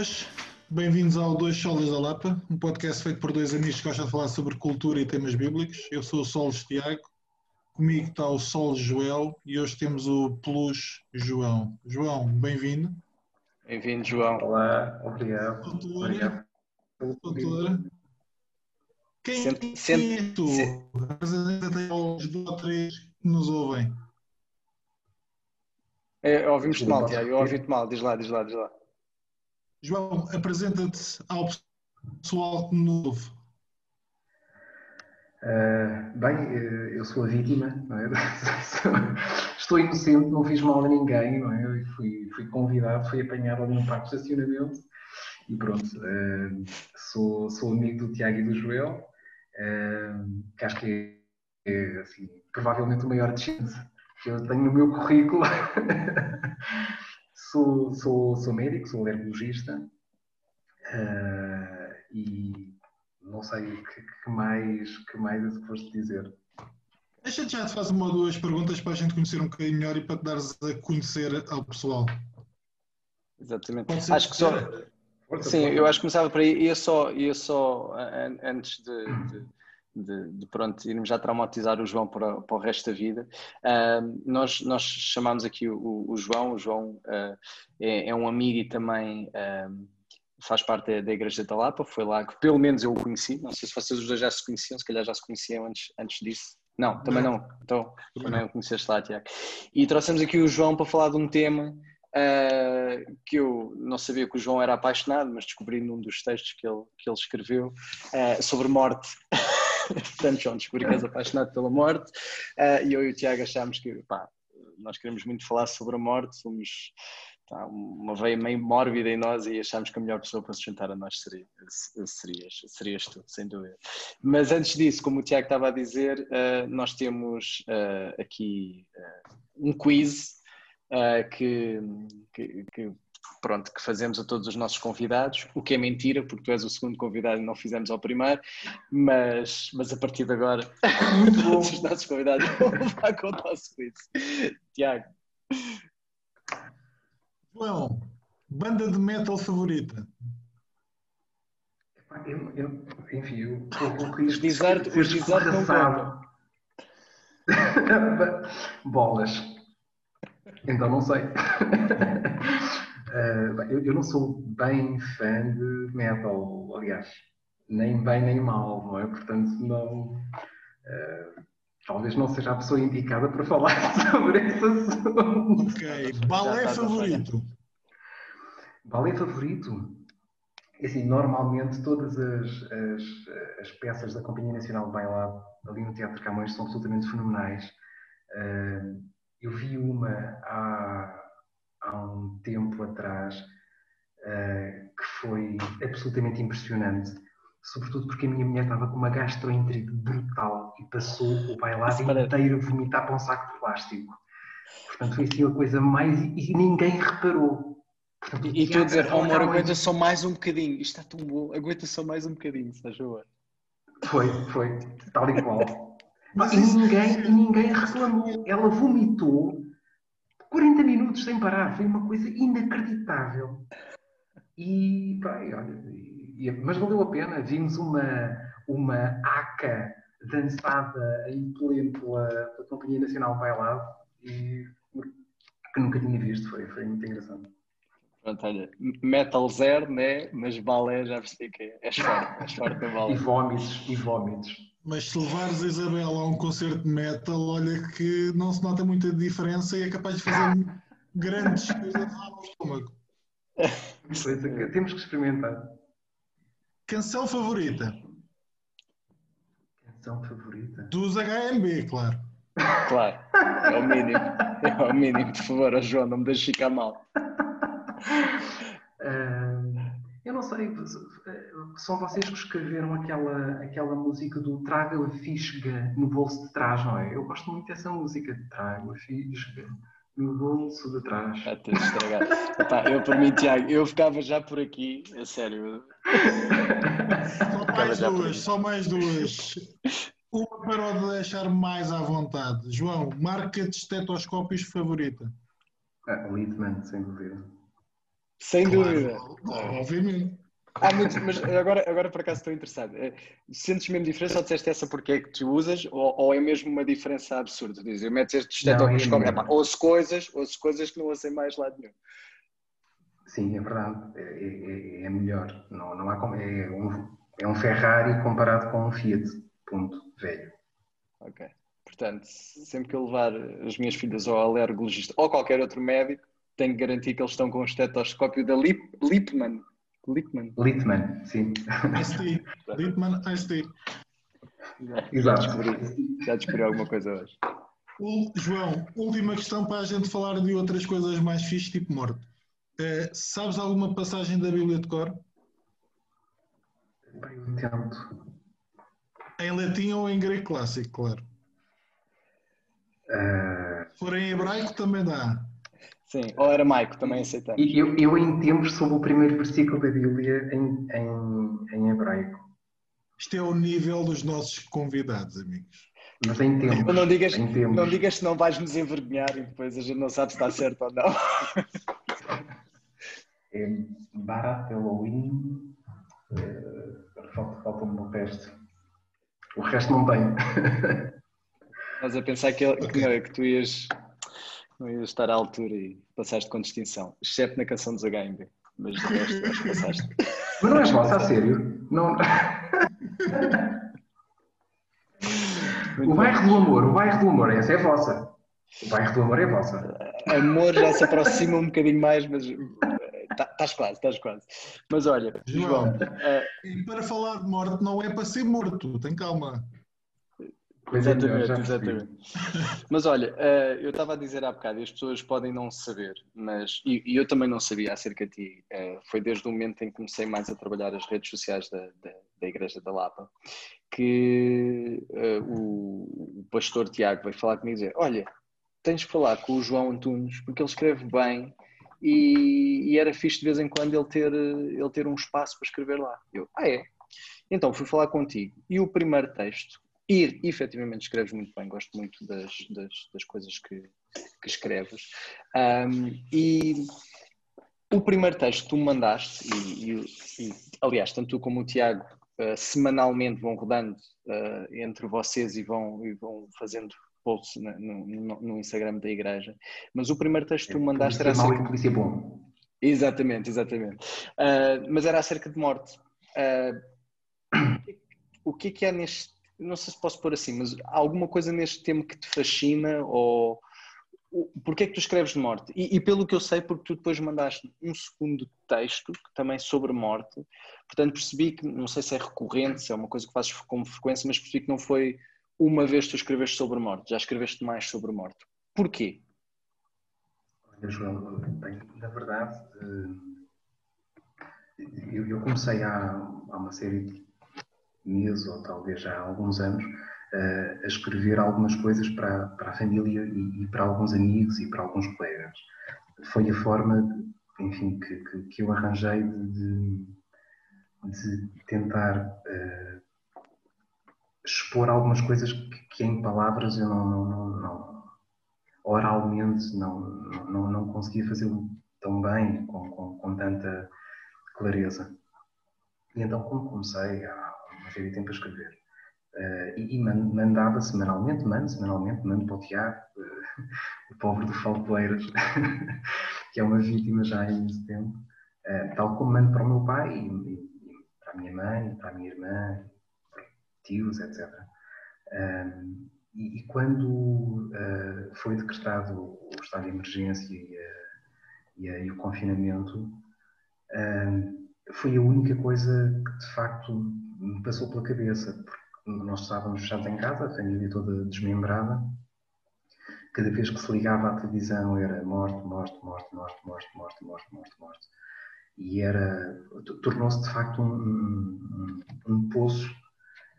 Boas, bem-vindos ao Dois Solas da Lapa, um podcast feito por dois amigos que gostam de falar sobre cultura e temas bíblicos. Eu sou o Solos Tiago, comigo está o Sol Joel e hoje temos o Plus João. João, bem-vindo. Bem-vindo, João. Olá, obrigado. Doutora, Obrigado. doutora. Quem, Sente- quem sente- é tu? se- Apresenta-te aos dois ou três que nos ouvem. É, ouvimos-te mal, Tiago. Eu ouvi-te mal. Diz lá, diz lá, diz lá. João, apresenta-te ao pessoal ouve. Ah, bem, eh, eu sou a vítima, é? estou inocente, não fiz mal a ninguém, é? Fui, fui convidado, fui apanhado ali num parque de estacionamento e pronto. ah, sou, sou amigo do Tiago e do Joel, ah, que acho que é, é, assim, provavelmente o maior descende que eu tenho no meu currículo. sou, sou, sou médico, sou alergologista ah, e não sei o que, que mais, que mais é que foste dizer. Deixa-te já te fazer uma ou duas perguntas para a gente conhecer um bocadinho melhor e para te dares a conhecer ao pessoal. Exatamente. Acho que só. Sim, eu acho que começava por aí. Ia só, ia só an- antes de, de, de- de, pronto, irmos já traumatizar o João para, para o resto da vida. ah, nós, nós chamámos aqui o, o João. O João ah, é, é um amigo e também ah, faz parte da, da Igreja da Lapa. Foi lá que pelo menos eu o conheci. Não sei se vocês os dois já se conheciam, se calhar já se conheciam antes, antes disso. Não, também não. Então, também o conheceste lá, Tiago. E trouxemos aqui o João para falar de um tema uh, que eu não sabia que o João era apaixonado, mas descobri num dos textos que ele, que ele escreveu uh, sobre morte. Portanto, João, descobri que és apaixonado pela morte uh, e eu e o Tiago achámos que pá, nós queremos muito falar sobre a morte, somos tá, uma veia meio mórbida em nós e achámos que a melhor pessoa para se juntar a nós seria, serias, serias tu, sem dúvida. Mas antes disso, como o Tiago estava a dizer, uh, nós temos uh, aqui um quiz que, que, que, pronto, que fazemos a todos os nossos convidados, o que é mentira, porque tu és o segundo convidado e não fizemos ao primeiro, mas, mas a partir de agora todos os nossos convidados vão levar com o nosso quiz. Tiago. João, banda de metal favorita? Eu, eu, enfim, eu o risco Os ser os não escorraçado. Bolas. Então não sei. Bem, eu, eu não sou bem fã de metal, aliás, nem bem nem mal, não é? Portanto, não. eh, talvez não seja a pessoa indicada para falar sobre esse assunto. Ok. Balé favorito? Balé favorito? É Assim, normalmente todas as, as, as peças da Companhia Nacional de Bailado ali no Teatro Camões são absolutamente fenomenais. Ah, eu vi uma há, há um tempo atrás ah, que foi absolutamente impressionante, sobretudo porque a minha mulher estava com uma gastroenterite brutal e passou o bailado parece- inteiro a vomitar para um saco de plástico. Portanto, foi assim a coisa mais. e ninguém reparou. Portanto, E tu a dizer, oh, amor, aguenta só mais um bocadinho. Isto está tão bom, aguenta só mais um bocadinho, se faz favor. Foi, foi, tal e qual. Mas e, ninguém, e ninguém reclamou. Ela vomitou 40 minutos sem parar. Foi uma coisa inacreditável. E, pá, e olha, e- e- mas valeu a pena. Vimos uma, uma aca dançada em pleno pela, pela Companhia Nacional Bailado e que nunca tinha visto. Foi, foi muito engraçado. Pronto, olha, metal zero, né? Mas balé já percebi que é. És forte, és forte no E balé. vómitos, e vómitos. Mas se levares a Isabela a um concerto de metal, olha que não se nota muita diferença e é capaz de fazer grandes coisas ao estômago. Temos que experimentar. Canção favorita? Canção favorita? Dos HMB, claro. Claro, é o mínimo. É o mínimo, por favor, João, não me deixes ficar mal. Ah, eu não sei, são vocês que escreveram aquela, aquela música do Traga a Fisga no bolso de trás, não é? Eu gosto muito dessa música, Trago a Fisga no bolso de trás. Já tens estragado. Epá, eu, por mim, Tiago, eu ficava já por aqui, a sério. Só mais duas, só mais duas. Uma para o deixar mais à vontade. João, marca de estetoscópios favorita? Ah, Littman, sem dúvida. Sem claro, dúvida. Obviamente. Há muitos, mas agora, agora por acaso estou interessado. Eh, sentes mesmo diferença ou disseste essa porque é que tu usas ou, ou é mesmo uma diferença absurda? Diz, eu meto este estetoscópio, é, é, ouço coisas, ouço coisas que não ouço mais lado nenhum. Sim, é verdade. É, é, é melhor. Não, não há como, é, um, é um Ferrari comparado com um Fiat. Ponto. Velho. Ok. Portanto, sempre que eu levar as minhas filhas ao alergologista ou qualquer outro médico, tenho que garantir que eles estão com o estetoscópio da Lip, Lipman. Lipman. Lipman, sim. ST. Lipman ST. Exato. Já descobri, já descobri alguma coisa hoje. João, última questão para a gente falar de outras coisas mais fixas, tipo morte. Uh, sabes alguma passagem da Bíblia de cor? Eu tento. Em latim ou em grego clássico, claro. Uh... Se for em hebraico também dá. Sim, ou aramaico também aceitamos. Eu, eu em tempos soube o primeiro versículo da Bíblia em, em, em hebraico. Isto é o nível dos nossos convidados, amigos. Mas em tempos. Não digas, em tempos. não digas se não vais nos envergonhar e depois a gente não sabe se está certo ou não. É Barat Elohim. Uh, Falta-me o resto. O resto não tenho. Estás a pensar que, que, que tu ias não ia estar à altura e passaste com distinção, exceto na canção dos HMB. Mas de resto, acho que passaste. Mas não és vossa, a sério? Não. o bairro do amor, o bairro do amor, essa é vossa. O bairro do amor é vossa. Amor já se aproxima um bocadinho mais, mas estás tá, quase, estás quase. Mas olha, João. João uh... para falar de morte não é para ser morto, tem calma. Exatamente, exatamente. Mas olha, uh, eu estava a dizer há bocado, e as pessoas podem não saber, mas e, e eu também não sabia acerca de ti. Uh, foi desde o momento em que comecei mais a trabalhar as redes sociais da, da, da Igreja da Lapa que uh, o, o, pastor Tiago veio falar comigo e dizer: Olha, tens que falar com o João Antunes, porque ele escreve bem e, e, era fixe de vez em quando ele ter, ele ter um espaço para escrever lá. Eu, ah, é? Então fui falar contigo. E o primeiro texto e efetivamente escreves muito bem, gosto muito das, das, das coisas que, que escreves. Um, e o primeiro texto que tu me mandaste, e, e, e, aliás, tanto tu como o Tiago uh, semanalmente vão rodando uh, entre vocês e vão, e vão fazendo posts no, no, no, Instagram da igreja, mas o primeiro texto que tu me mandaste era acerca... bom. Exatamente, exatamente. Uh, mas era acerca de morte. o que é que é neste não sei se posso pôr assim, mas há alguma coisa neste tema que te fascina ou porquê é que tu escreves de morte? E, e, pelo que eu sei, porque tu depois mandaste um segundo texto também sobre morte, portanto percebi que, não sei se é recorrente, se é uma coisa que fazes com frequência, mas percebi que não foi uma vez que tu escreveste sobre morte, já escreveste mais sobre morte. Porquê? Olha, João, bem, na verdade, eh, eu, comecei há, há uma série de meses ou talvez já há alguns anos, uh, a escrever algumas coisas para, para a família e, e, para alguns amigos e para alguns colegas. Foi a forma, enfim, que, que, que eu arranjei de, de tentar uh, expor algumas coisas que, que, em palavras eu não, não, não, não oralmente não, não, não conseguia fazer tão bem, com, com, com tanta clareza. E então, como comecei há de tempo a escrever. Uh, e, e mandava semanalmente, mando semanalmente, mando para o Tiago, uh, o pobre do Faltoeiras, que é uma vítima já há imenso tempo, uh, tal como mando para o meu pai, e, e, para a minha mãe, para a minha irmã, para tios, etc. E, e, quando foi decretado o estado de emergência e, e o confinamento, foi a única coisa que de facto me passou pela cabeça, porque nós estávamos fechados em casa, a família toda desmembrada. Cada vez que se ligava à televisão era morte, morte, morte, morte, morte, morte, morte, morte, morte. E era, tornou-se de facto um, um, um poço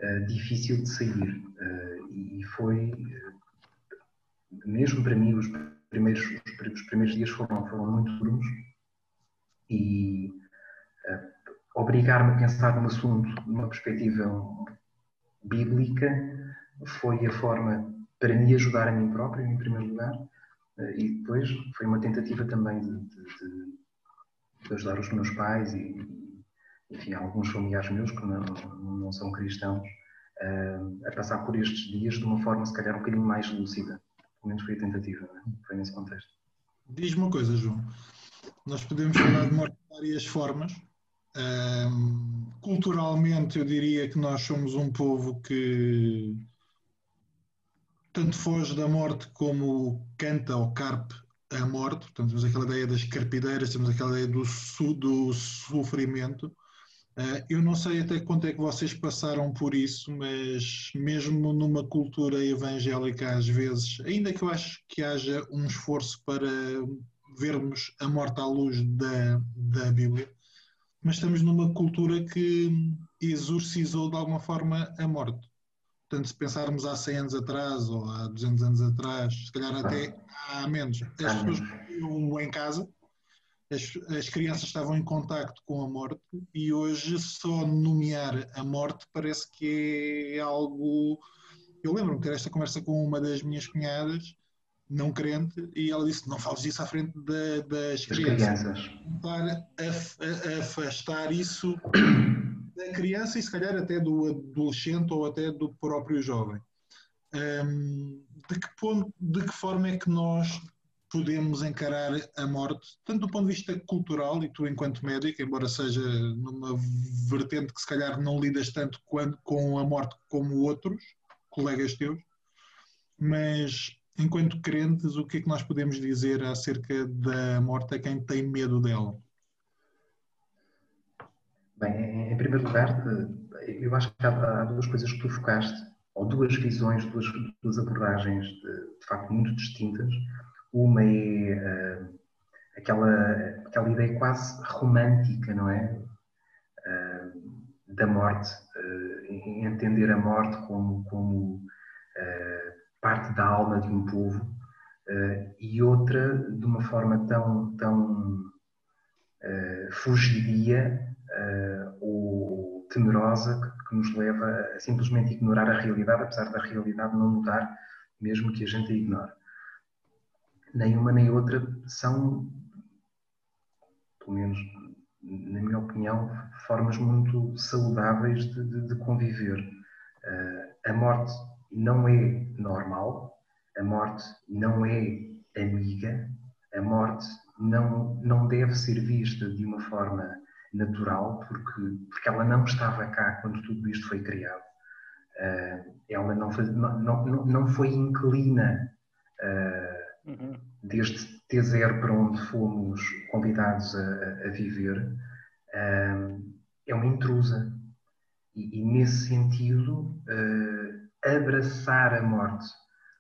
uh, difícil de sair. Uh, e foi, uh, mesmo para mim, os primeiros, os primeiros dias foram, foram muito duros. E obrigar-me a pensar num assunto numa perspectiva bíblica foi a forma para me ajudar a mim próprio, em primeiro lugar, eh, e depois foi uma tentativa também de, de, de ajudar os meus pais e, enfim, alguns familiares meus que não, não são cristãos, uh, a passar por estes dias de uma forma, se calhar, um bocadinho mais lúcida. Pelo menos foi a tentativa, é? foi nesse contexto. Diz-me uma coisa, João. Nós podemos falar de morte de várias formas. Um, culturalmente, eu diria que nós somos um povo que tanto foge da morte como canta ou carpe a morte. Portanto, temos aquela ideia das carpideiras, temos aquela ideia do, su, do sofrimento. Uh, eu não sei até quanto é que vocês passaram por isso, mas mesmo numa cultura evangélica, às vezes, ainda que eu acho que haja um esforço para vermos a morte à luz da, da Bíblia, mas estamos numa cultura que exorcizou de alguma forma a morte. Portanto, se pensarmos há 100 anos atrás ou há 200 anos atrás, se calhar até há menos, as pessoas viviam em casa, as, as, crianças estavam em contacto com a morte e hoje só nomear a morte parece que é algo. Eu lembro-me de ter esta conversa com uma das minhas cunhadas não crente, e ela disse: Não fales isso à frente da, das, crianças. Para afastar isso da criança e, se calhar, até do adolescente ou até do próprio jovem. Um, de, que ponto, de que forma é que nós podemos encarar a morte, tanto do ponto de vista cultural, e tu, enquanto médico, embora seja numa vertente que se calhar não lidas tanto com a morte como outros colegas teus, mas enquanto crentes, o que é que nós podemos dizer acerca da morte a quem tem medo dela? Bem, em primeiro lugar, eu acho que há duas coisas que tu focaste, ou duas visões, duas, duas abordagens de, de facto muito distintas. Uma é uh, aquela, aquela ideia quase romântica, não é? Uh, da morte, uh, entender a morte como, como parte da alma de um povo, uh, e outra de uma forma tão, tão uh, fugidia uh, ou temerosa que, que, nos leva a simplesmente ignorar a realidade, apesar da realidade não mudar, mesmo que a gente a ignore. Nem uma nem outra são, pelo menos na minha opinião, formas muito saudáveis de, de, de conviver. a morte não é normal, a morte não é amiga, a morte não, não deve ser vista de uma forma natural, porque, porque ela não estava cá quando tudo isto foi criado. Uh, ela não, faz, não, não, não foi inclina uh, uhum. desde T0 para onde fomos convidados a, a viver. Uh, é uma intrusa. E, e nesse sentido, abraçar a morte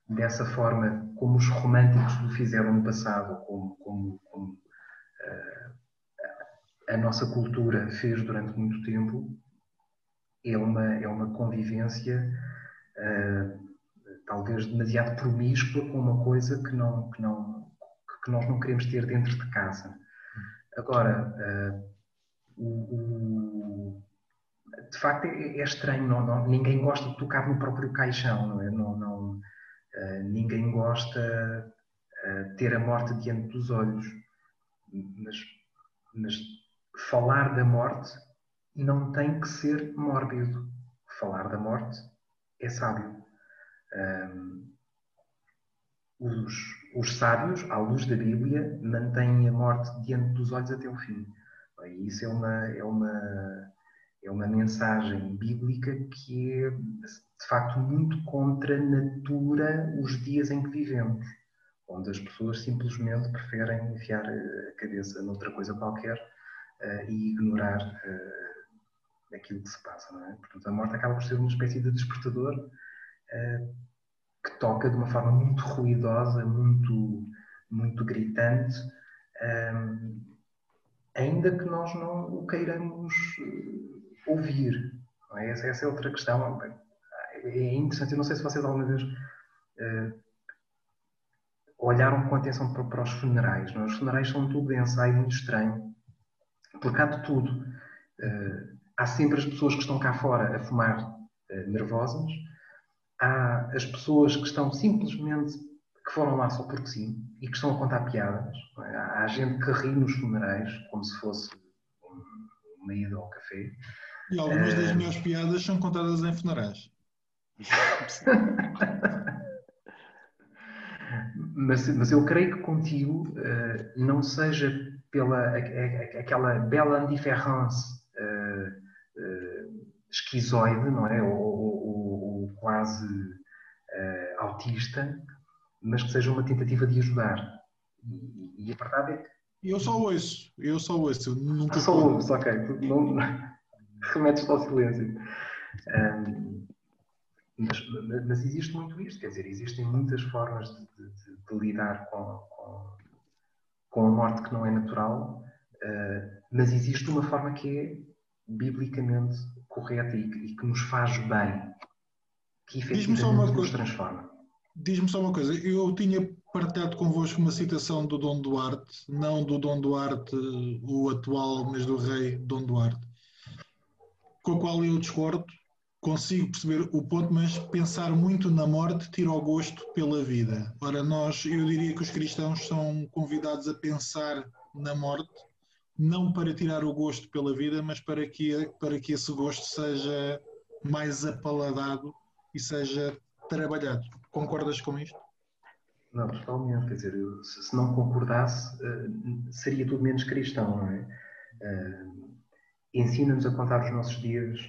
dessa forma como os românticos o fizeram no passado, como, como, como uh, a nossa cultura fez durante muito tempo, é uma, é uma convivência uh, talvez demasiado promíscua com uma coisa que, não, que, não, que nós não queremos ter dentro de casa. Agora, uh, o, de facto é, é estranho, não, não, ninguém gosta de tocar no próprio caixão, não é? Não, não uh, ninguém gosta uh, ter a morte diante dos olhos, mas, mas falar da morte não tem que ser mórbido. Falar da morte é sábio. Um, os, os sábios, à luz da Bíblia, mantêm a morte diante dos olhos até o fim. E isso é uma, é uma é uma mensagem bíblica que é, de facto, muito contra a natura os dias em que vivemos, onde as pessoas simplesmente preferem enfiar a cabeça noutra coisa qualquer uh, e ignorar uh, aquilo que se passa. Não é? Portanto, a morte acaba por ser uma espécie de despertador uh, que toca de uma forma muito ruidosa, muito, muito gritante. ainda que nós não o queiramos ouvir. É? Essa, essa, é outra questão. É interessante, eu não sei se vocês alguma vez uh, olharam com atenção para, para os funerais. Não? É? Os funerais são tudo ensaio muito estranho, porque há de tudo. Uh, há sempre as pessoas que estão cá fora a fumar uh, nervosas, há as pessoas que estão simplesmente que foram lá só porque sim e que estão a contar piadas. É? Há gente que ri nos funerais como se fosse uma ida ao café. E algumas das melhores piadas são contadas em funerais. mas, mas eu creio que contigo uh, não seja pela a, a, aquela bela indiference uh, uh, esquizoide, não é? Ou, ou, ou quase autista, mas que seja uma tentativa de ajudar. E, e a verdade é que. Eu só ouço, eu só ouço, eu nunca. Ah, só ouço, ok. Não, remetes ao silêncio. Um, mas, mas, existe muito isto, quer dizer, existem muitas formas de, de, de lidar com, com, com, a morte que não é natural, uh, mas existe uma forma que é biblicamente correta e que, e que nos faz bem, que efetivamente nos transforma. Diz-me só uma coisa, eu tinha partilhado convosco uma citação do Dom Duarte, não do Dom Duarte, o atual, mas do rei Dom Duarte, com a qual eu discordo, consigo perceber o ponto, mas pensar muito na morte tira o gosto pela vida. Ora, nós, eu diria que os cristãos são convidados a pensar na morte, não para tirar o gosto pela vida, mas para que, para que esse gosto seja mais apaladado e seja trabalhado. Concordas com isto? Não, totalmente. Quer dizer, se não concordasse, eh, seria tudo menos cristão, não é? Ensina-nos a contar os nossos dias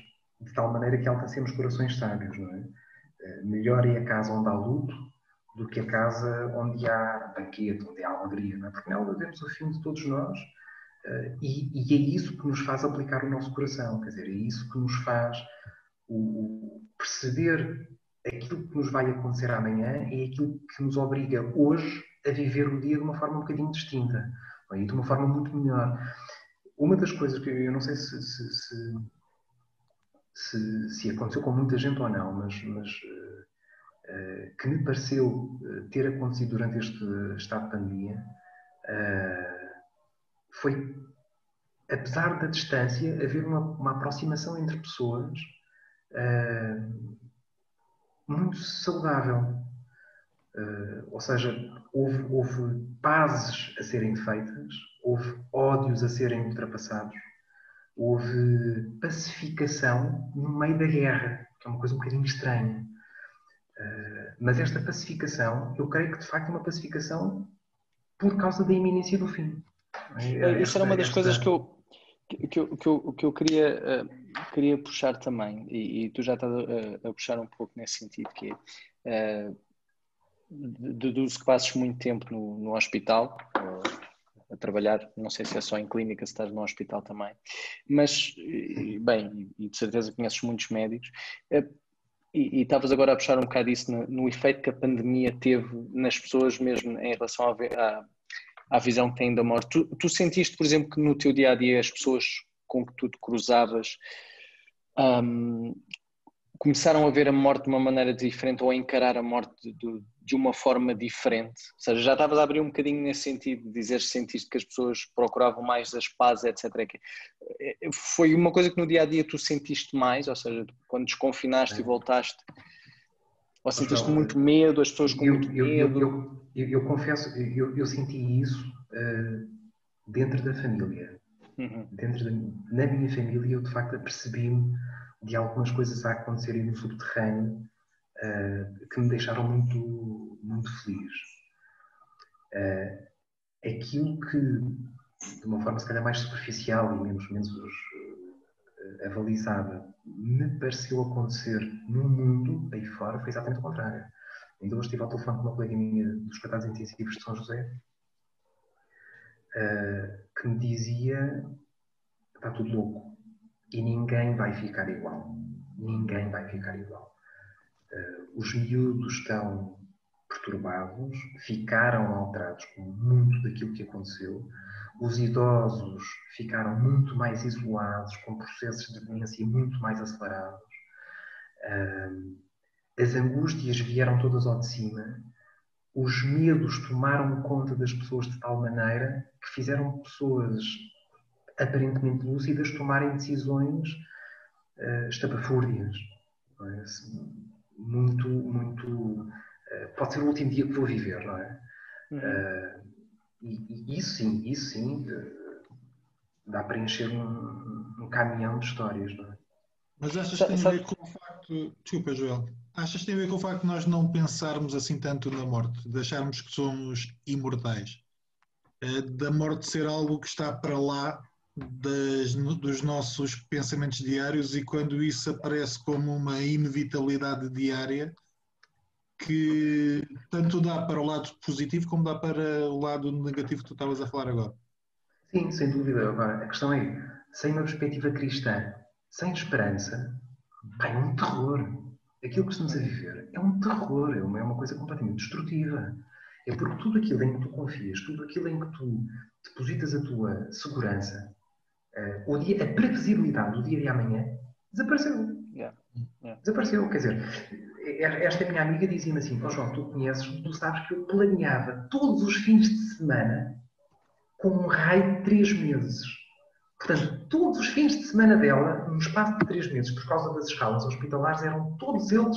de tal maneira que alcancemos corações sábios, não é? Eh, melhor é a casa onde há luto do que a casa onde há banquete, onde há alegria, não é? Porque nela vemos o fim de todos nós uh, e, e, é isso que nos faz aplicar o nosso coração, quer dizer, é isso que nos faz o, o perceber aquilo que nos vai acontecer amanhã é aquilo que nos obriga hoje a viver o dia de uma forma um bocadinho distinta é? e de uma forma muito melhor. Uma das coisas que eu não sei se, se, se se, se aconteceu com muita gente ou não, mas, mas uh, que me pareceu ter acontecido durante este estado de pandemia uh, foi, apesar da distância, haver uma, uma aproximação entre pessoas uh, muito saudável. ou seja, houve, houve pazes a serem feitas, houve ódios a serem ultrapassados houve pacificação no meio da guerra, que é uma coisa um bocadinho estranha. Uh, mas esta pacificação, eu creio que de facto é uma pacificação por causa da iminência do fim. É, Isso era uma das esta... coisas que eu, que eu, que eu, que eu queria, uh, queria puxar também, e, e tu já estás a, a, puxar um pouco nesse sentido, que é, uh, deduzo que passes muito tempo no, no hospital, trabalhar, não sei se é só em clínica, se estás no hospital também, mas, bem, e de certeza conheces muitos médicos, eh, e, estavas agora a puxar um bocado isso no, no, efeito que a pandemia teve nas pessoas mesmo em relação à, à visão que têm da morte. Tu, tu, sentiste, por exemplo, que no teu dia a dia as pessoas com que tu te cruzavas um, começaram a ver a morte de uma maneira diferente ou a encarar a morte de uma forma diferente? Ou seja, já estavas a abrir um bocadinho nesse sentido, de dizer sentiste que as pessoas procuravam mais as pazes, etc. Eh, foi uma coisa que no dia a dia tu sentiste mais, ou seja, quando desconfinaste é. e voltaste, ou sentiste muito medo, as pessoas com eu, muito eu, medo? Eu, eu, eu confesso, eu, senti isso uh, dentro da família. Uhum. Dentro da, na minha família, eu de facto apercebi-me de algumas coisas a acontecerem no subterrâneo uh, que me deixaram muito, muito feliz. Uh, aquilo que, de uma forma se calhar mais superficial e menos, menos uh, avalizada, me pareceu acontecer no mundo aí fora foi exatamente o contrário. Ainda hoje estive ao telefone com uma colega minha dos cuidados intensivos de São José que me dizia está tudo louco e ninguém vai ficar igual. Ninguém vai ficar igual. Uh, os miúdos estão perturbados, ficaram alterados com muito daquilo que aconteceu. Os idosos ficaram muito mais isolados, com processos de demência muito mais acelerados. As angústias vieram todas ao de cima. Os medos tomaram conta das pessoas de tal maneira que fizeram pessoas aparentemente lúcidas tomarem decisões uh, estapafúrdias. É? Muito, muito. Uh, pode ser o último dia que vou viver, não é? Uhum. Uh, e, e, isso sim, isso sim, dá para encher um, um caminhão de histórias, não é? Mas achas que tem a ver com o facto. Desculpa, Joel. Achas que tem a ver com o facto de nós não pensarmos assim tanto na morte, de acharmos que somos imortais? Eh, da morte ser algo que está para lá das, dos nossos pensamentos diários e quando isso aparece como uma inevitabilidade diária que tanto dá para o lado positivo como dá para o lado negativo que tu estavas a falar agora. Sim, sem dúvida. Agora, a questão é, sem uma perspectiva cristã, sem esperança, é um terror. Aquilo que estamos a viver é um terror, é uma, é uma coisa completamente destrutiva. É porque tudo aquilo em que tu confias, tudo aquilo em que tu depositas a tua segurança, uh, o dia, a previsibilidade do dia de amanhã, desapareceu. Yeah. Yeah. Desapareceu. Quer dizer, esta minha amiga dizia-me assim: oh João, tu conheces, tu sabes que eu planeava todos os fins de semana com um raio de três meses. Portanto, todos os fins de semana dela, no espaço de três meses, por causa das escalas hospitalares, eram todos eles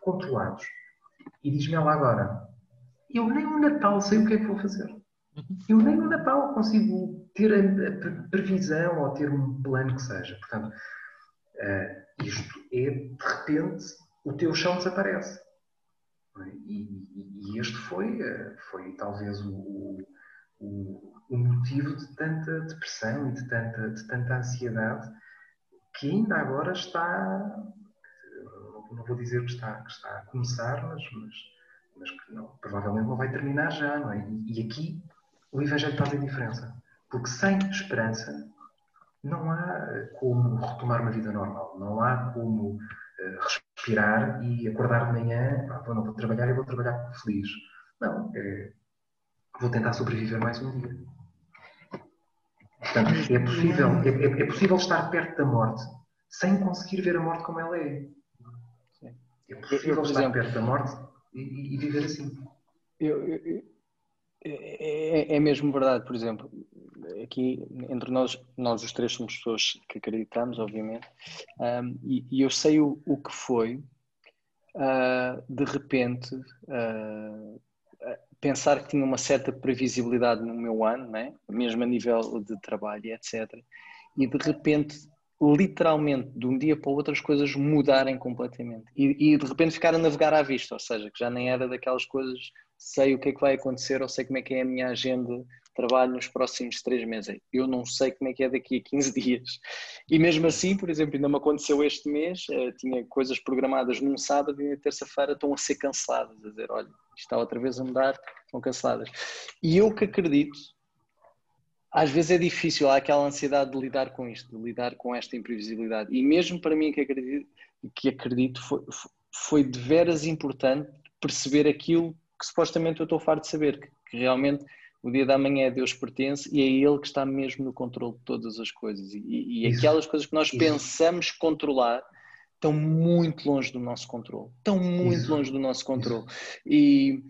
controlados. E diz-me ela agora: eu nem no Natal sei o que é que vou fazer. Eu nem no Natal consigo ter a, previsão ou ter um plano que seja. Portanto, uh, isto é, de repente, o teu chão desaparece. É? E, e, este foi, uh, foi talvez o, o, o, motivo de tanta depressão e de tanta, de tanta ansiedade que ainda agora está, não vou dizer que está, que está a começar, mas, mas, mas que não, provavelmente não vai terminar já, não é? E, e aqui o Evangelho faz a diferença. Porque sem esperança não há como retomar uma vida normal, não há como uh, respirar e acordar de manhã, ah, vou, não vou trabalhar e vou trabalhar feliz. Não, é, vou tentar sobreviver mais um dia. Portanto, é possível, é, é, é, possível estar perto da morte sem conseguir ver a morte como ela é. É possível eu, estar exemplo, perto da morte e, e viver assim. Eu, eu, é, é, é, mesmo verdade, por exemplo, aqui entre nós, nós os três somos pessoas que acreditamos, obviamente, um, e, e, eu sei o, o que foi, uh, de repente, uh, pensar que tinha uma certa previsibilidade no meu ano, né? mesmo a nível de trabalho, etc. E de repente, literalmente, de um dia para o outro, as coisas mudarem completamente. E, e de repente ficar a navegar à vista, ou seja, que já nem era daquelas coisas sei o que é que vai acontecer ou sei como é que é a minha agenda de trabalho nos próximos três meses. Eu não sei como é que é daqui a 15 dias. E mesmo assim, por exemplo, ainda me aconteceu este mês, uh, tinha coisas programadas num sábado e na terça-feira estão a ser canceladas, a dizer, olha, está outra vez a mudar, estão canceladas. E eu que acredito, às vezes é difícil, há aquela ansiedade de lidar com isto, de lidar com esta imprevisibilidade. E mesmo para mim que acredito, que acredito foi, foi de veras importante perceber aquilo que supostamente eu estou farto de saber, que, que realmente o dia da manhã é Deus pertence e é Ele que está mesmo no controle de todas as coisas. E, e aquelas coisas que nós pensamos controlar estão muito longe do nosso controle. Estão muito longe do nosso controle. E,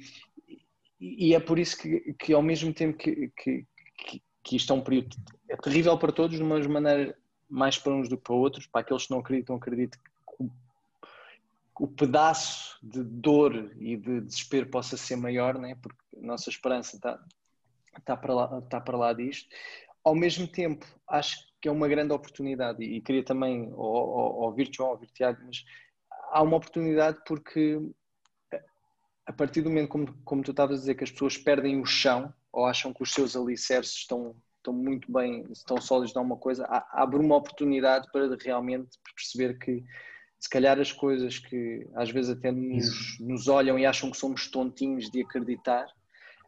e é por isso que, que ao mesmo tempo que, que, que isto é um período é terrível para todos, de uma maneira mais para uns do que para outros, para aqueles que não acreditam, acredito o pedaço de dor e de desespero possa ser maior, né? porque a nossa esperança está, está, para lá, está para lá disto. Ao mesmo tempo, acho que é uma grande oportunidade e queria também ouvir João, ouvir Tiago, mas há uma oportunidade porque a partir do momento, como, como tu estavas a dizer, que as pessoas perdem o chão ou acham que os seus alicerces estão, estão muito bem, estão sólidos de alguma coisa, abre uma oportunidade para realmente perceber que se calhar as coisas que às vezes até nos, nos olham e acham que somos tontinhos de acreditar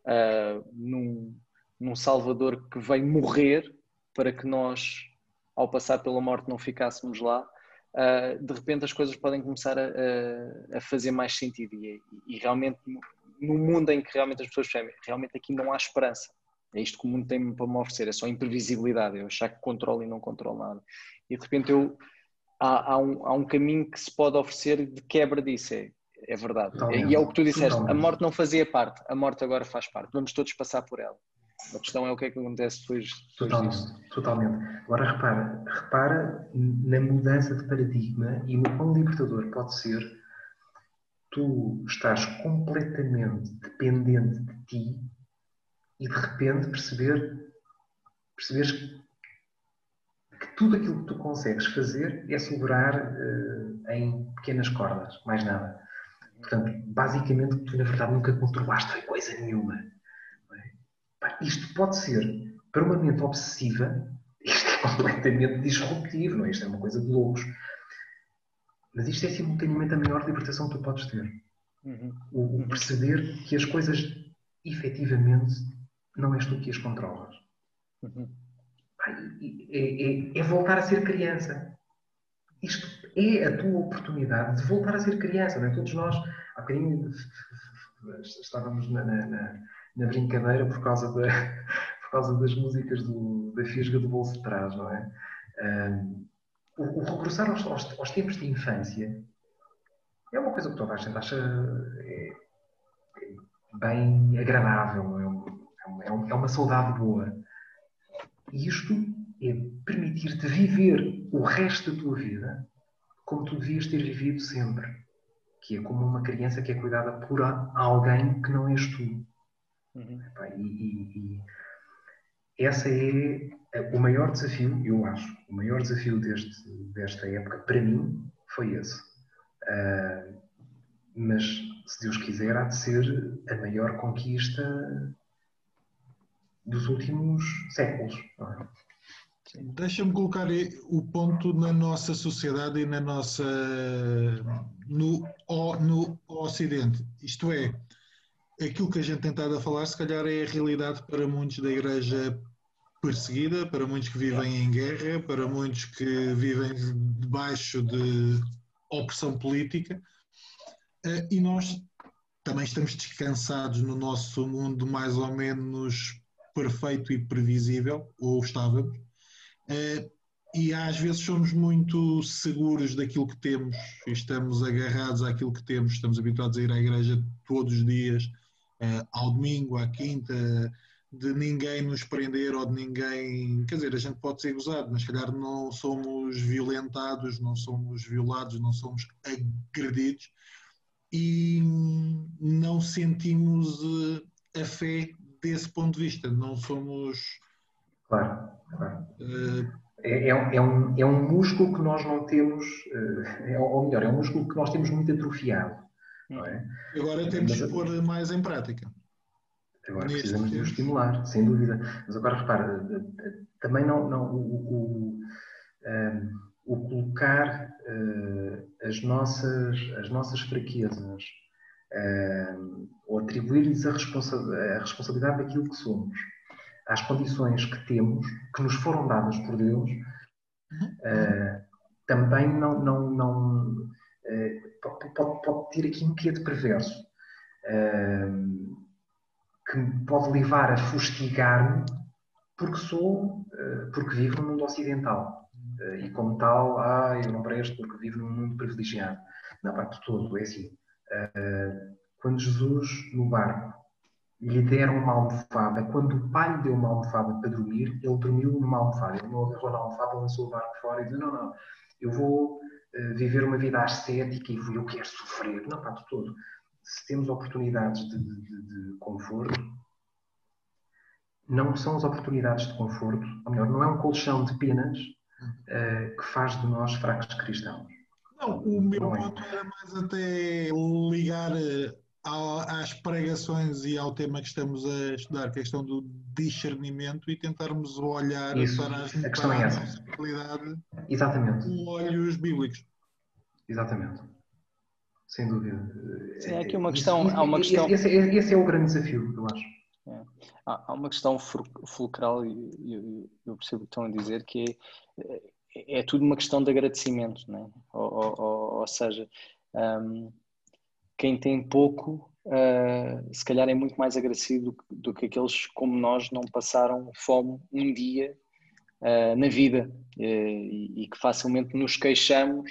uh, num, num Salvador que vem morrer para que nós, ao passar pela morte, não ficássemos lá. Uh, de repente as coisas podem começar a, a, a fazer mais sentido e, e, realmente no mundo em que realmente as pessoas percebem, realmente aqui não há esperança. É isto que o mundo tem para me oferecer, é só imprevisibilidade, eu achar que controlo e não controlo nada. E de repente eu há, há, um, há um caminho que se pode oferecer de quebra disso. É, é verdade. e é o que tu disseste: a morte não fazia parte, a morte agora faz parte. Vamos todos passar por ela. A questão é o que é que acontece depois, depois totalmente, disso. Totalmente. Agora repara, repara na mudança de paradigma e no quão libertador pode ser tu estás completamente dependente de ti e de repente perceber, perceberes que tudo aquilo que tu consegues fazer é segurar uh, em pequenas cordas, mais nada. Portanto, basicamente, tu na verdade nunca controlaste coisa nenhuma. É? Isto pode ser, para uma mente obsessiva, isto é completamente disruptivo, não é? Isto é uma coisa de loucos. Mas isto é simultaneamente a maior libertação que tu podes ter. Uhum. O, o perceber que as coisas efetivamente não és tu que as controlas. Uhum. É, é, é, voltar a ser criança. Isto é a tua oportunidade de voltar a ser criança. Não é? Todos nós, há bocadinho, estávamos na, na, na brincadeira por causa, da, por causa das músicas do, da fisga do bolso de trás, não é? Um, o, o regressar aos, aos, aos, tempos de infância é uma coisa que toda a gente acha é, é bem agradável, é, é, um, é uma saudade boa. E isto é permitir-te viver o resto da tua vida como tu devias ter vivido sempre. Que é como uma criança que é cuidada por alguém que não és tu. Uhum. E, e, e essa é o maior desafio, eu acho, o maior desafio deste, desta época, para mim, foi esse. Uh, mas, se Deus quiser, há de ser a maior conquista dos últimos séculos. É? Deixa-me colocar o ponto na nossa sociedade e na nossa no, no Ocidente. Isto é, aquilo que a gente tem estado a falar, se calhar é a realidade para muitos da Igreja perseguida, para muitos que vivem em guerra, para muitos que vivem debaixo de opressão política. Eh, e nós também estamos descansados no nosso mundo mais ou menos perfeito e previsível, ou estávamos. Eh, e às vezes somos muito seguros daquilo que temos estamos agarrados àquilo que temos, estamos habituados a ir à igreja todos os dias, eh, ao domingo, à quinta, de ninguém nos prender ou de ninguém. Quer dizer, a gente pode ser gozado, mas se calhar não somos violentados, não somos violados, não somos agredidos e não sentimos eh, a fé desse ponto de vista. Não somos. Claro, claro. Uh, é, é, é, um, é um músculo que nós não temos, uh, ou melhor, é um músculo que nós temos muito atrofiado. É? Agora temos que pôr mais em prática. Agora precisamos de o estimular, sem dúvida. Mas agora repara, também não, não o, o, um, o colocar uh, as, nossas, as nossas fraquezas ou atribuir-lhes a, responsa a responsabilidade daquilo que somos às condições que temos, que nos foram dadas por Deus, uh, também não, não, não uh, pode, pode, pode, ter aqui um quê de perverso. Uh, que pode levar a fustigar-me porque sou, eh, porque vivo no mundo ocidental. Eh, e como tal, ah, eu não presto porque vivo num mundo privilegiado. Não, pá, de todo, é assim. Eh, quando Jesus, no barco, lhe deram uma almofada, quando o pai lhe deu uma almofada para dormir, ele dormiu numa almofada. Ele não agarrou na almofada, lançou o barco fora e disse: Não, não, eu vou viver uma vida ascética e eu quero sofrer. Não, pá, de todo se temos oportunidades de, de, de, conforto, não são as oportunidades de conforto, ou melhor, não é um colchão de penas uh, que faz de nós fracos cristãos. Não, o meu não é. ponto é. era mais até ligar eh, às pregações e ao tema que estamos a estudar, a questão do discernimento e tentarmos olhar Isso. para, as, a para é essa. realidade Exatamente. com olhos bíblicos. Exatamente sem dúvida. Sim, é aqui uma questão. Há uma questão... Esse, esse, esse é o grande desafio, eu acho. É. Há, uma questão fulcral, e eu, percebo o que estão a dizer, que é, é tudo uma questão de agradecimento, né? ou, ou, ou seja, um, quem tem pouco, uh, se calhar é muito mais agradecido do, do, que aqueles como nós não passaram fome um dia uh, na vida uh, e, e, que facilmente nos queixamos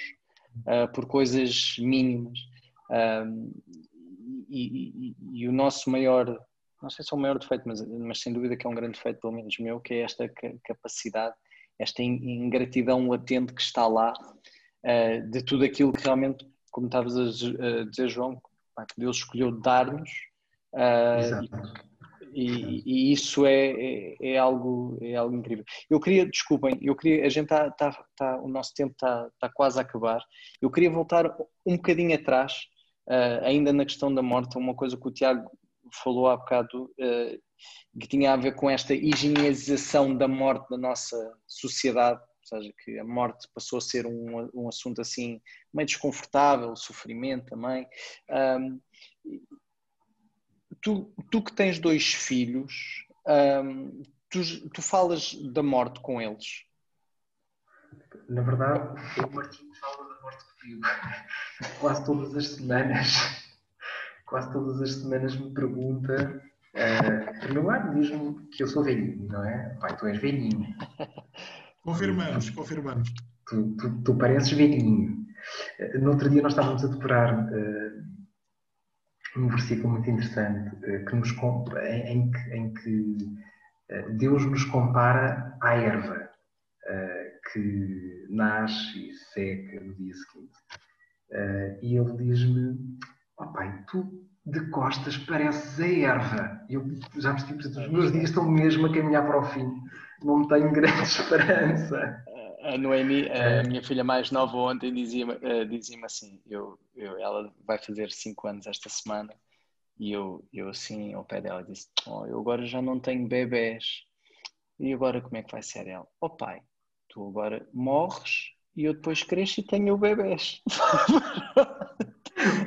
por coisas mínimas. Um, e, e, e, o nosso maior, não sei se é o maior defeito, mas, mas sem dúvida que é um grande defeito, pelo menos meu, que é esta capacidade, esta ingratidão latente que está lá uh, de tudo aquilo que realmente, como estavas a dizer, João, que Deus escolheu dar-nos. Uh, e, e, isso é, é, é, algo, é algo incrível. Eu queria, desculpem, eu queria, a gente está, tá, tá, o nosso tempo está tá quase a acabar. Eu queria voltar um bocadinho atrás, uh, ainda na questão da morte, uma coisa que o Tiago falou há bocado, uh, que tinha a ver com esta higienização da morte da nossa sociedade, ou seja, que a morte passou a ser um, um assunto assim meio desconfortável, sofrimento também. Um, tu, tu que tens dois filhos, um, tu, tu falas da morte com eles? Na verdade, o Martinho fala da morte comigo. Quase todas as semanas, quase todas as semanas me pergunta. Uh, lugar, diz-me que eu sou velhinho, não é? Pai, tu és velhinho. Confirmamos, confirmamos. Tu, tu, tu pareces velhinho. Uh, no outro dia nós estávamos a decorar uh, um versículo muito interessante que nos, em, em, que, em que Deus nos compara à erva que nasce e seca no dia seguinte. e ele diz-me: pai, tu de costas pareces a erva. Eu já percebi, portanto, os meus dias estão mesmo a caminhar para o fim não tenho grande esperança. A Noemi, a é. minha filha mais nova, ontem dizia-me eh, dizia assim: eu, eu, ela vai fazer 5 anos esta semana, e eu, eu assim, ao pé dela, disse: oh, Eu agora já não tenho bebés, e agora como é que vai ser ela? Oh pai, tu agora morres e eu depois cresço e tenho bebés.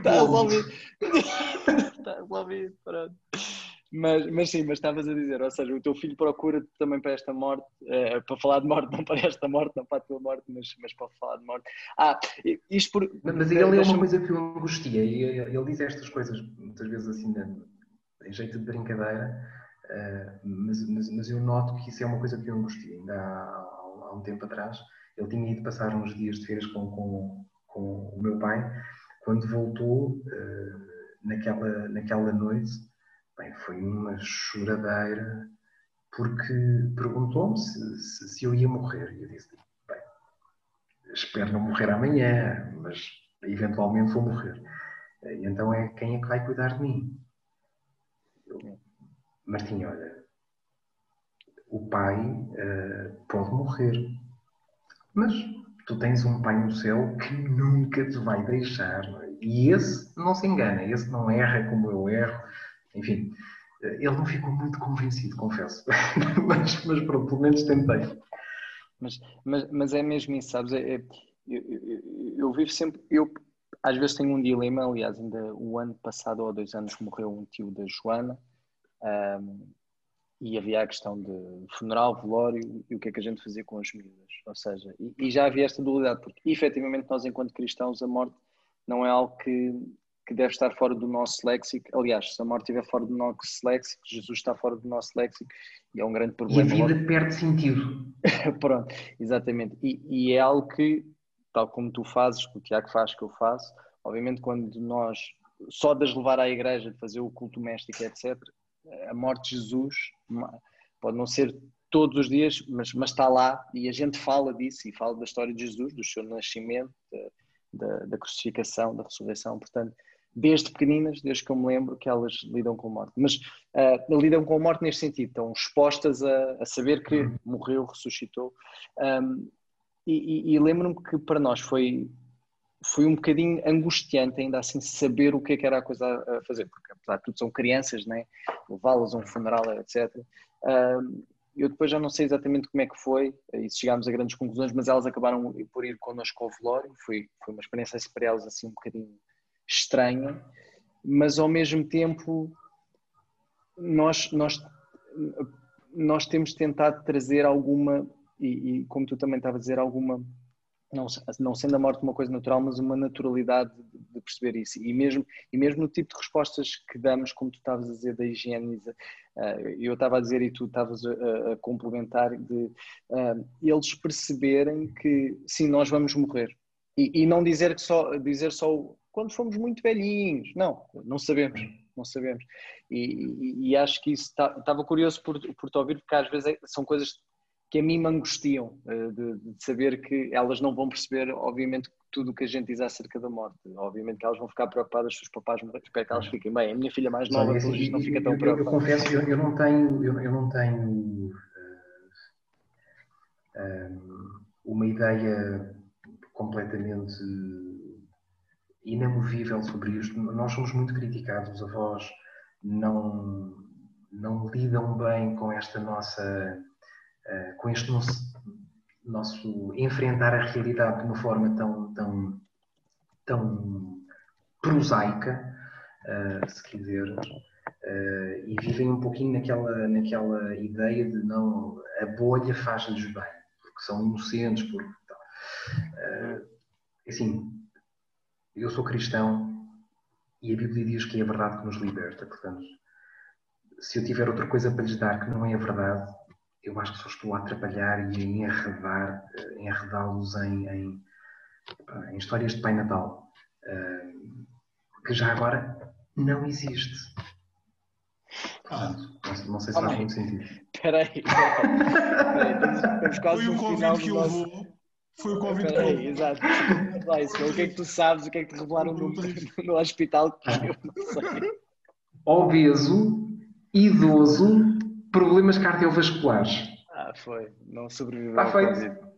Está resolvido. Está resolvido, pronto. Mas, mas sim, mas estavas a dizer, ou seja, o teu filho procura também para esta morte, uh, para falar de morte, não para esta morte, não para a tua morte, mas, mas para falar de morte. Ah, isto por. Mas ele é uma coisa que eu angustia, e ele diz estas coisas muitas vezes assim, em jeito de brincadeira, uh, mas, mas, mas, eu noto que isso é uma coisa que eu angustia. Ainda há, há um tempo atrás, ele tinha ido passar uns dias de férias com, com, com o meu pai, quando voltou, uh, naquela, naquela noite Bem, foi uma choradeira porque perguntou-me se, se, se, eu ia morrer. E eu disse: bem, espero não morrer amanhã, mas eventualmente vou morrer. E então é quem é que vai cuidar de mim? Eu, Martim, olha, o pai uh, pode morrer, mas tu tens um pai no céu que nunca te vai deixar. E esse não se engana, esse não erra como eu erro enfim, ele não ficou muito convencido, confesso. mas, mas pronto, pelo menos tentei. Mas, mas, mas é mesmo isso, sabes? É, é, eu, eu, eu, vivo sempre. Eu às vezes tenho um dilema. Aliás, ainda o ano passado ou há dois anos morreu um tio da Joana. Um, e havia a questão de funeral, velório e o que é que a gente fazia com as miúdas. Ou seja, e, e já havia esta dualidade, porque efetivamente nós, enquanto cristãos, a morte não é algo que que deve estar fora do nosso léxico. Aliás, se a morte estiver fora do nosso léxico, Jesus está fora do nosso léxico e é um grande problema. E a vida perde sentido. Pronto, exatamente. E, e, é algo que, tal como tu fazes, que o Tiago faz, que eu faço, obviamente quando nós, só de as levar à igreja, de fazer o culto doméstico, etc., a morte de Jesus pode não ser todos os dias, mas, mas está lá e a gente fala disso e fala da história de Jesus, do seu nascimento, da, da, crucificação, da ressurreição, portanto desde pequeninas, desde que eu me lembro, que elas lidam com a morte. Mas uh, lidam com a morte neste sentido, estão expostas a, a saber que uhum. morreu, ressuscitou. Um, e, e, e lembro-me que para nós foi, foi um bocadinho angustiante ainda assim saber o que, é que era a coisa a fazer, porque apesar de tudo são crianças, né? levá-las a um funeral, etc. Eu depois já não sei exatamente como é que foi, e se chegámos a grandes conclusões, mas elas acabaram por ir connosco ao velório, foi, foi uma experiência para elas assim um bocadinho estranha, mas ao mesmo tempo nós, nós, nós temos tentado trazer alguma, e, e como tu também estavas a dizer, alguma, não, não sendo a morte uma coisa natural, mas uma naturalidade de, perceber isso. E mesmo, e mesmo no tipo de respostas que damos, como tu estavas a dizer, da higieniza, uh, eu estava a dizer e tu estavas a, a, complementar, de uh, eles perceberem que sim, nós vamos morrer. E, e não dizer, que só, dizer só quando fomos muito velhinhos. Não, não sabemos, não sabemos. E, e, e acho que isso estava tá, curioso por, por te ouvir, porque às vezes é, são coisas que a mim me angustiam, uh, de, de, saber que elas não vão perceber, obviamente, tudo o que a gente diz acerca da morte. Obviamente que elas vão ficar preocupadas se os papás morrerem, espero que elas fiquem bem. A minha filha mais nova, assim, não fica tão preocupada. Eu, confesso eu, eu, não tenho, eu, eu não tenho uh, uma ideia completamente inamovível sobre isto. Nós somos muito criticados, os avós não, não lidam bem com esta nossa, uh, com este nosso nosso enfrentar a realidade de uma forma tão, tão, tão prosaica, uh, se quiseres, uh, e vivem um pouquinho naquela, naquela ideia de não, a bolha faz-lhes bem, porque são inocentes, porque uh, assim, eu sou cristão e a Bíblia diz que é a verdade que nos liberta, portanto, se eu tiver outra coisa para lhes dar que não é a verdade, eu acho que só estou a atrapalhar e a enredar, eh, enredá-los em, em, em, histórias de Pai Natal, uh, que já agora não existe. Portanto, não, sei se oh, faz muito sentido. Espera aí, Foi o convite que eu vou. Foi o convite que eu Exato. o que é que tu sabes? O que é que te revelaram no, no hospital que eu não sei? Obeso, idoso, problemas cardiovasculares. Ah, foi. Não sobreviveu. Está feito.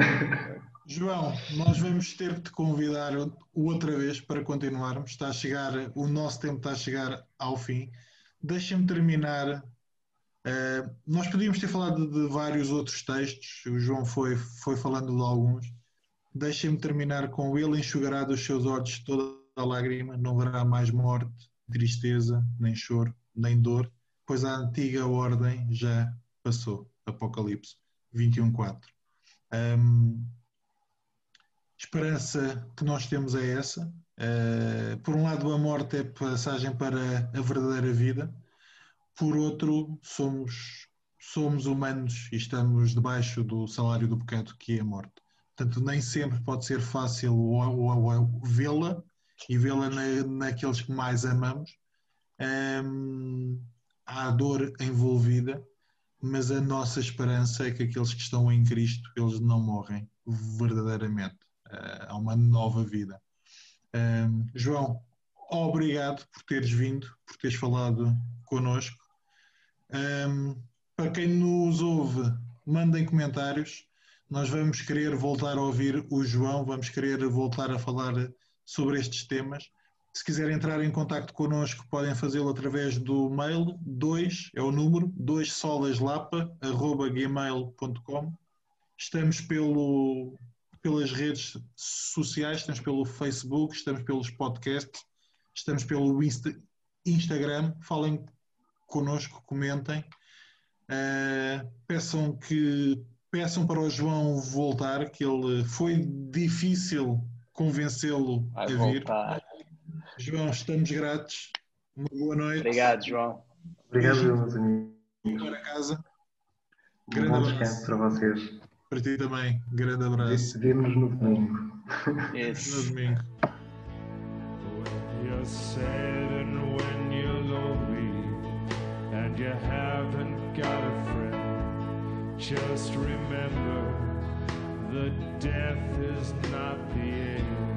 João, nós vamos ter que te convidar outra vez para continuarmos. Está a chegar, o nosso tempo está a chegar ao fim. Deixa-me terminar. Uh, nós podíamos ter falado de, de, vários outros textos, o João foi, foi falando de alguns. Deixa-me terminar com ele enxugará dos seus olhos toda a lágrima, não haverá mais morte, tristeza, nem choro, nem dor, pois a antiga ordem já passou. Apocalipse 21.4. Um, esperança que nós temos é essa. Uh, por um lado, a morte é passagem para a verdadeira vida. Por outro, somos, somos humanos e estamos debaixo do salário do pecado, que é a morte. Portanto, nem sempre pode ser fácil vê-la e vê-la na, naqueles que mais amamos. Um, há dor envolvida, mas a nossa esperança é que aqueles que estão em Cristo, eles não morrem verdadeiramente. Uh, há uma nova vida. Um, João, obrigado por teres vindo, por teres falado connosco. Um, para quem nos ouve, mandem comentários. Nós vamos querer voltar a ouvir o João, vamos querer voltar a falar sobre estes temas. Se quiserem entrar em contato connosco, podem fazê-lo através do mail 2, é o número, 2solaslapa.gmail.com. Estamos pelo, pelas redes sociais, estamos pelo Facebook, estamos pelos podcasts, estamos pelo Insta, Instagram. Falem connosco, comentem. Uh, peçam que peçam para o João voltar, que ele foi difícil convencê-lo a vir. Voltar. João, estamos gratos. Uma boa noite. Obrigado, João. Obrigado, meus amigos. Para casa. Grande um bom descanso para vocês. Para ti também. Grande abraço. Vemos no domingo. Yes. No domingo. and you haven't got a friend, just remember that death is not the end.